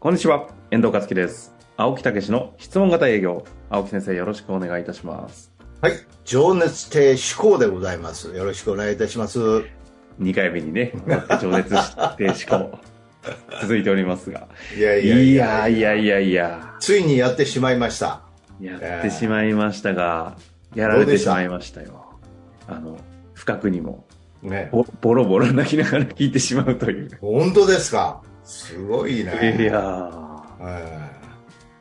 こんにちは、遠藤和樹です。青木武の質問型営業。青木先生、よろしくお願いいたします。はい。情熱亭思考でございます。よろしくお願いいたします。2回目にね、情熱して思考、続いておりますが。いやいいやいややいやいやいや、ついにやってしまいました。やってしまいましたが、やられてしまいましたよ。あの、不覚にも、ね。ボボロボロ泣きながら聞いてしまうという。本当ですか？すごいね。いや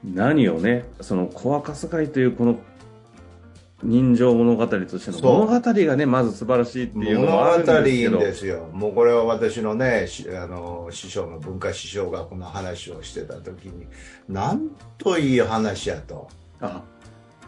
何をね、その、コアカスガイというこの、人情物語としてのそう物語がね、まず素晴らしいっていうのあるん語ですけど。ですよ。もうこれは私のね、しあの、師匠の文化師匠がこの話をしてた時に、なんといい話やと。あ、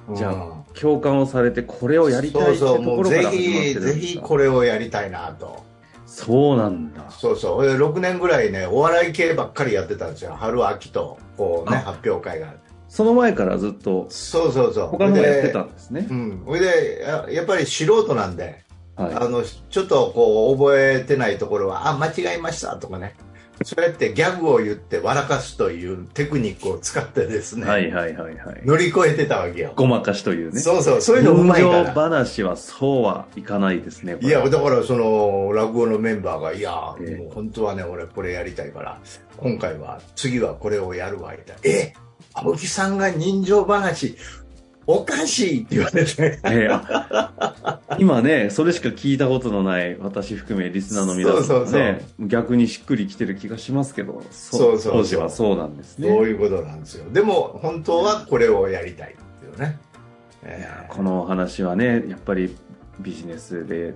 うんじゃあ共感をされてこれをやりたいってそうそう、ところかもうぜら始まってひ、ぜひこれをやりたいなと。そうなんだ。そうそう。俺6年ぐらいね、お笑い系ばっかりやってたんですよ。春、秋と、こうね、あ発表会が。その前からずっとそうそうそう。他のもやってたでんですねう。ん。それで、ややっぱり素人なんで、はい。あの、ちょっとこう、覚えてないところは、あ、間違えましたとかね。そうやってギャグを言って笑かすというテクニックを使ってですね、はいはいはいはい。乗り越えてたわけよ。ごまかしというね。そうそう、そういうのうまいから。話はそうはいかないですね。いや、だからその、落語のメンバーが、いや、ええもう本当はね、俺これやりたいから、今回は、次はこれをやるわ、みたいな。え青木さんが人情話、おかしいって言われて、今ね、それしか聞いたことのない私含めリスナーの皆さんもそうそうね、逆にしっくりきてる気がしますけど、そそうそう当時はそうなんですね。そういうことなんですよ。でも、本当はこれをやりたいっていうね。ええこのお話はね、やっぱりビジネスで、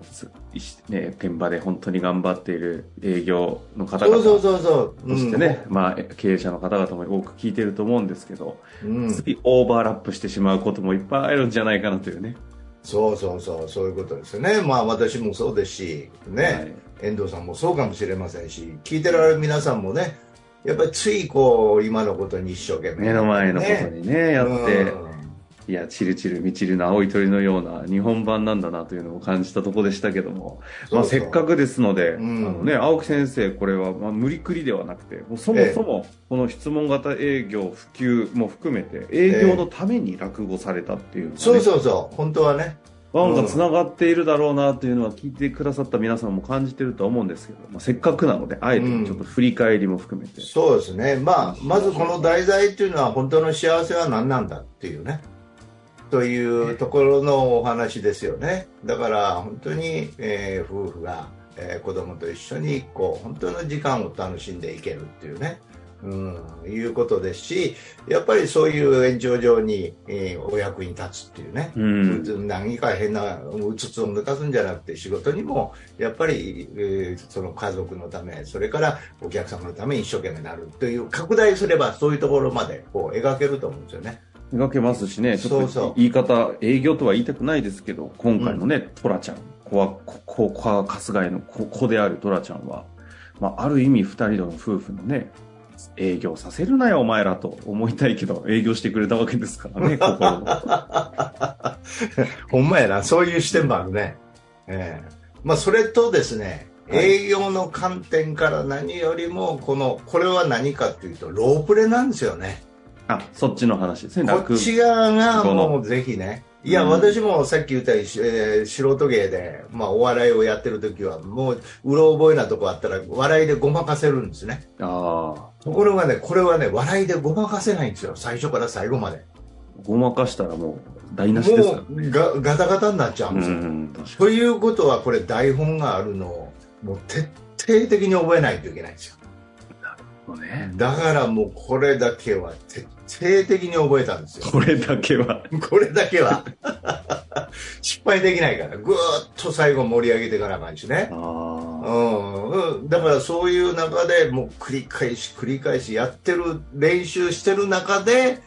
ね、現場で本当に頑張っている営業の方々そうそうそうそしてね、まあ、経営者の方々も多く聞いてると思うんですけど、うん、うんついオーバーラップしてしまうこともいっぱいあるんじゃないかなというね。そうそうそう、そういうことですよね。まあ私もそうですし、ね、はい。遠藤さんもそうかもしれませんし、聞いてられる皆さんもね、やっぱりついこう、今のことに一生懸命、目の前のことにね、やって、うんいや、チルチル、ミチルの青い鳥のような日本版なんだなというのを感じたところでしたけども、まあ、せっかくですので、うんあのね、青木先生、これは、まあ、無理くりではなくて、もうそもそも、この質問型営業普及も含めて、営業のために落語されたっていうのがね、そうそうそう、本当はね。なんか繋がっているだろうなというのは聞いてくださった皆さんも感じてるとは思うんですけど、まあ、せっかくなので、あえてちょっと振り返りも含めて。そうですね。まあ、まずこの題材っていうのは本当の幸せは何なんだっていうね。というところのお話ですよね。だから本当に、えー夫婦が、えー子供と一緒にこう本当の時間を楽しんでいけるっていうね。うん、いうことですし、やっぱりそういう延長上に、えーお役に立つっていうね。うん。何か変なうつつを抜かすんじゃなくて仕事にもやっぱり、えーその家族のためそれからお客様のために一生懸命なるという拡大すればそういうところまでこう描けると思うんですよね。描けますしね、ちょっと言い方、営業とは言いたくないですけど、今回のね、トラちゃん、コア、コココアカスガイの子子であるトラちゃんは、まあ、ある意味二人の夫婦のね、営業させるなよ、お前らと思いたいけど、営業してくれたわけですからね、心。の。ほんまやなそういう視点もあるね。ええ。まあそれとですねはい。営業の観点から何よりもこのこれは何かというとロープレなんですよね。あ、そっちの話ですね、こっち側がもうぜひね。いや、うん私もさっき言ったように、えー素人芸で、まあ、お笑いをやってる時は、もう、うろ覚えなとこあったら、笑いでごまかせるんですね。ああ、ところがね、これはね、笑いでごまかせないんですよ。最初から最後まで。ごまかしたらもう台無しですよもう、がガタガタになっちゃうんうですよ。ん、確かということは、これ台本があるのを、もう徹底的に覚えないといけないんですよ。にね。だからもう、これだけは徹底的に覚えたんですよ。これだけは。これだけは 失敗できないからぐーっと最後盛り上げていかなあかんしね、あうあ。んうん、だからそういう中でもう繰り返し繰り返しやってる練習してる中で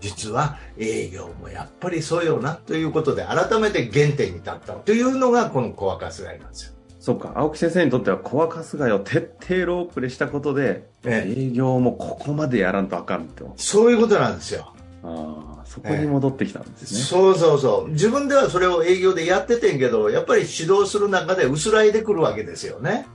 実は営業もやっぱりそうよなということで改めて原点に立ったというのがこのコアカスガイなんですよ。そっか、青木先生にとってはコアカスガイを徹底ロープでしたことで、ええ営業もここまでやらんとあかんと。そういうことなんですよ。ああ、そこに戻ってきたんですね。そうそうそう。自分ではそれを営業でやっててんけど、やっぱり指導する中で薄らいでくるわけですよね。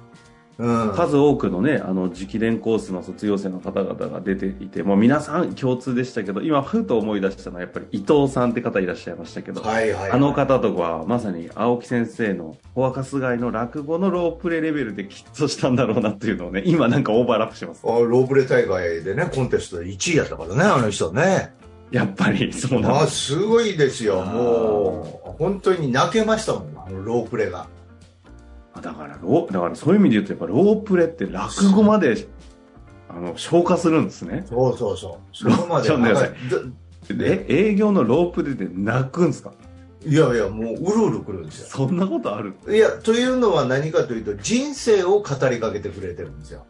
うん、数多くのね、あの、直伝コースの卒業生の方々が出ていて、もう皆さん共通でしたけど、今、ふと思い出したのは、やっぱり伊藤さんって方いらっしゃいましたけど、はいはいはい、あの方とかは、まさに青木先生の、フォアカス街の落語のロープレレベルできっとしたんだろうなっていうのをね、今なんかオーバーラップします。あロープレ大会でね、コンテストで1位やったからね、あの人ね。やっぱり、そうなんあです。すごいですよ。もう、本当に泣けましたもん、あのロープレが。だから、ローだからそういう意味で言うと、やっぱロープレって落語まで、あの、消化するんですね。そうそうそう。そこまで。ちょっと待ってくだえ、営業のロープレで泣くんですか？いやいや、もううるうるくるんですよ。そんなことある？いや、というのは何かというと、人生を語りかけてくれてるんですよ。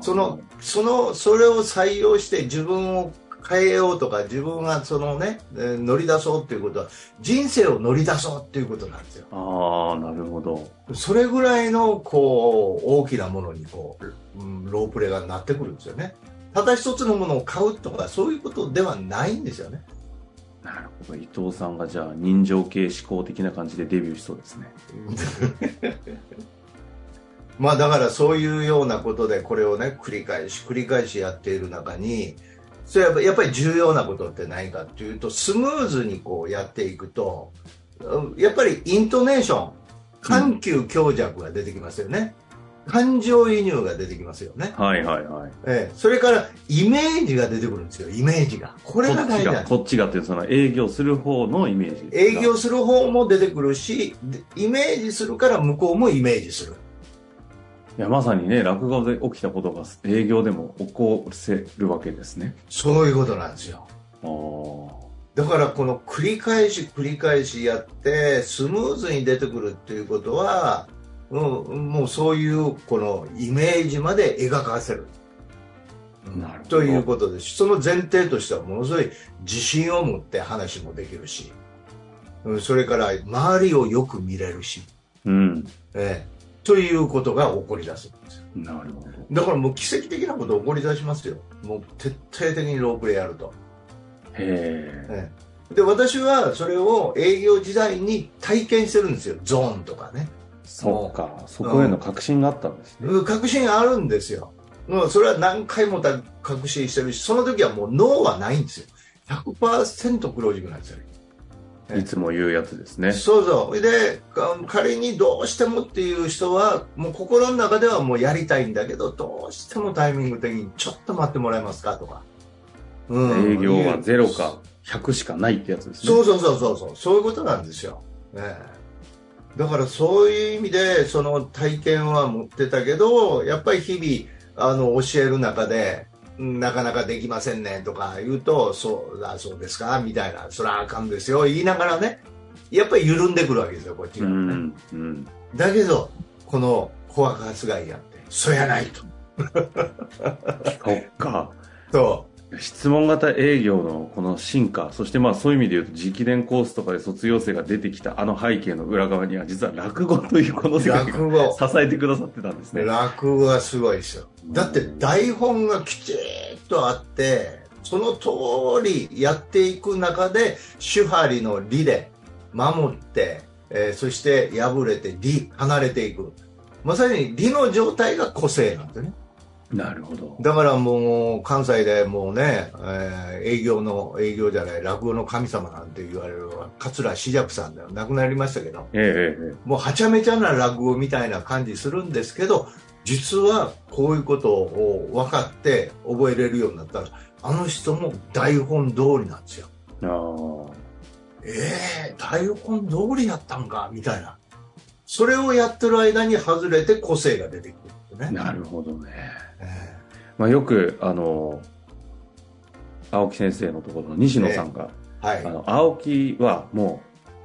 その、その、それを採用して自分を変えようとか、自分がそのね、えー乗り出そうっていうことは、人生を乗り出そうっていうことなんですよ。ああ、なるほど。それぐらいの、こう、大きなものに、こう、うんロープレがなってくるんですよね。ただ一つのものを買うとか、そういうことではないんですよね。なるほど。伊藤さんがじゃあ、人情系思考的な感じでデビューしそうですね。まあだからそういうようなことでこれをね繰り返し繰り返しやっている中にそれはやっぱり重要なことって何かっていうとスムーズにこうやっていくとうんやっぱりイントネーション緩急強弱が出てきますよね、感情移入が出てきますよね、はいはいはい。ええ、それからイメージが出てくるんですよ。イメージが。これこっちが、が大事なんこっちがっていう、その営業する方のイメージ。営業する方も出てくるしでイメージするから向こうもイメージするいや、まさにね、落語で起きたことが営業でも起こせるわけですね。そういうことなんですよ。だからこの繰り返し繰り返しやってスムーズに出てくるっていうことは、うん、もうそういうこのイメージまで描かせる。なるということです。その前提としてはものすごい自信を持って話もできるし、うんそれから周りをよく見れるし、うん。ええということが起こり出すんですよ。なるほど。だからもう奇跡的なこと起こり出しますよ。もう徹底的にロープレイやると。へえ。ええで私はそれを営業時代に体験してるんですよゾーンとかねそうか。そこへの確信があったんですね。うん確信あるんですよもうそれは何回もた確信してるしその時はもうノーはないんですよ100%クロージングなんですよいつも言うやつですね。そうそう。でか仮にどうしてもっていう人はもう心の中ではもうやりたいんだけどどうしてもタイミング的にちょっと待ってもらえますかとか、うん。営業はゼロか100しかないってやつですね。そうそうそうそうそう。そういうことなんですよ、ねえ、だからそういう意味でその体験は持ってたけどやっぱり日々あの教える中でうんなかなかできませんねとか言うとそうだそうですかみたいなそれはあかんですよ言いながらねやっぱり緩んでくるわけですよこっちうが、ねん。うん。だけどこの小若発外やってそやないとそっか。と質問型営業のこの進化、そしてまあそういう意味で言うと、直伝コースとかで卒業生が出てきたあの背景の裏側には、実は落語というこの世界が落語。支えてくださってたんですね。落語はすごいですよだって台本がきちっとあってその通りやっていく中で手張りの理で守って、えーそして破れて理離れていく。まさに理の状態が個性なんですねなるほど。だからもう関西でもうね、えー営業の営業じゃない落語の神様なんて言われる桂志尺さんだよ。亡くなりましたけど。ええもうはちゃめちゃな落語みたいな感じするんですけど実はこういうことを分かって覚えれるようになったらあの人も台本通りなんですよ。えあ。ええ台本通りやったんかみたいな。それをやってる間に外れて個性が出てくるね、なるほどね。えまあよく、あの、青木先生のところの西野さんが、えはい。あの、青木はも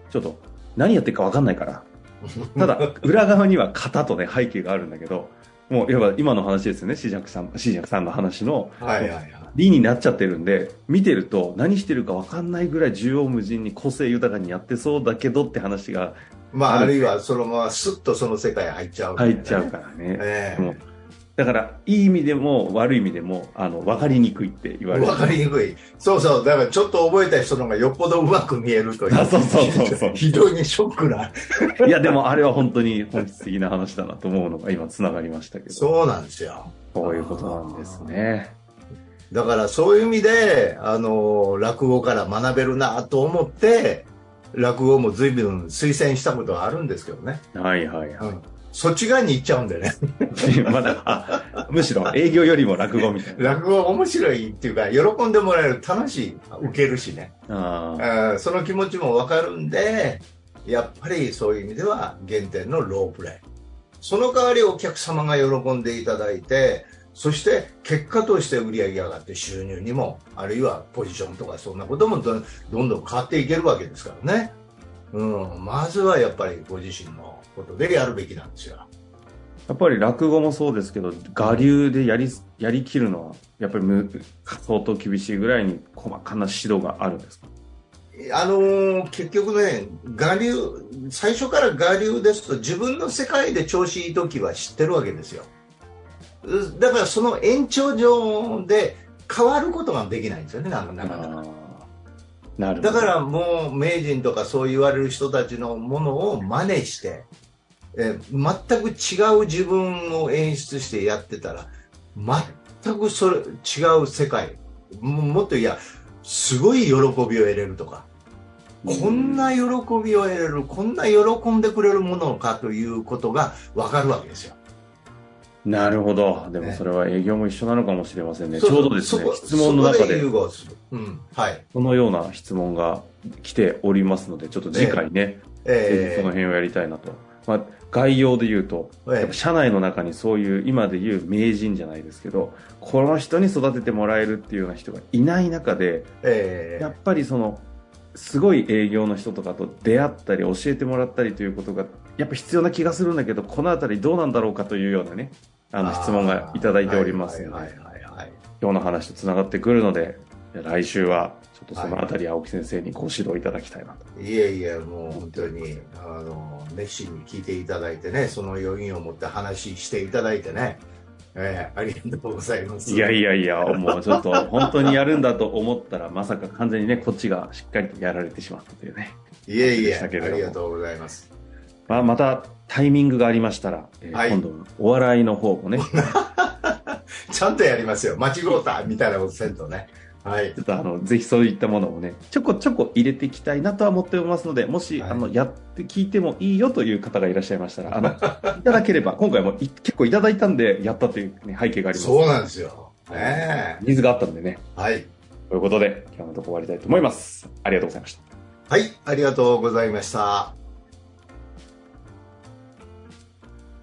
う、ちょっと、何やってるか分かんないから、ただ、裏側には型とね、背景があるんだけど、もう、いわば今の話ですよね、シジャクさん、シジャクさんの話の、はいはいはい。理になっちゃってるんで、見てると何してるか分かんないぐらい縦横無尽に個性豊かにやってそうだけどって話がまあ、あるいはそのままスッとその世界入っちゃう、入っちゃうからね。ええ。でもだから、いい意味でも悪い意味でも、あの、わかりにくいって言われる。わかりにくい。そうそう。だからちょっと覚えた人の方がよっぽどうまく見えるという。あそうそうそうそう非常にショックな。いや、でもあれは本当に本質的な話だなと思うのが今繋がりましたけど。そうなんですよ。こういうことなんですね。だからそういう意味で、あの、落語から学べるなと思って、落語も随分推薦したことはあるんですけどね。はいはいはうん。そっち側に行っちゃうんでね。い。まだ、あ、むしろ営業よりも落語みたいな。落語面白いっていうか、喜んでもらえる、楽しい、受けるしね。あその気持ちもわかるんで、やっぱりそういう意味では原点のロープレイ。その代わりお客様が喜んでいただいて、そして結果として売り上げ上がって収入にも、あるいはポジションとかそんなこともどんどんどん変わっていけるわけですからね。うん、まずはやっぱりご自身のことでやるべきなんですよ。やっぱり落語もそうですけど、我流でやり、やりきるのは、やっぱりむ相当厳しいぐらいに細かな指導があるんですか？あのー結局ね、我流、最初から我流ですと自分の世界で調子いい時は知ってるわけですよ。うだからその延長上で変わることができないんですよね、なかなか。なる。だからもう名人とかそう言われる人たちのものを真似して、え全く違う自分を演出してやってたら、全くそれ違う世界、ももっといや、すごい喜びを得れるとか、こんな喜びを得れる、こんな喜んでくれるものかということが分かるわけですよ。なるほど。でもねそれは営業も一緒なのかもしれませんね。そうちょうどですね質問の中で。うん。はい。このような質問が来ておりますので、ちょっと次回ね、ぜひえその辺をやりたいなと。まあ、概要で言うと、ええやっぱ社内の中にそういう、今で言う名人じゃないですけど、この人に育ててもらえるっていうような人がいない中で、えやっぱりその、すごい営業の人とかと出会ったり教えてもらったりということが、やっぱ必要な気がするんだけど、このあたりどうなんだろうかというようなね、あの質問がいただいておりますので。今日の話とつながってくるので、来週はちょっとそのあたり青木先生にご指導いただきたいなと。いえいえ、もう本当に、あの、熱心に聞いていただいてね、その余韻を持って話していただいてね、えーありがとうございます。いやいやいや、もうちょっと本当にやるんだと思ったら、まさか完全にね、こっちがしっかりとやられてしまったというね。いえいえ、ありがとうございます。まあ、またタイミングがありましたら、えーはい今度お笑いの方もね、ちゃんとやりますよ。間違うたみたいなことせんとね。はいち。ょっとあの、ぜひそういったものをね、ちょこちょこ入れていきたいなとは思っておりますので、もし、はいあの、やって聞いてもいいよという方がいらっしゃいましたら、あの、いただければ、今回もい結構いただいたんで、やったという、ね、背景があります。そうなんですよ。ねニーズがあったんでね。えはい。ということで、今日のとこ終わりたいと思います。ありがとうございました。はい、ありがとうございました。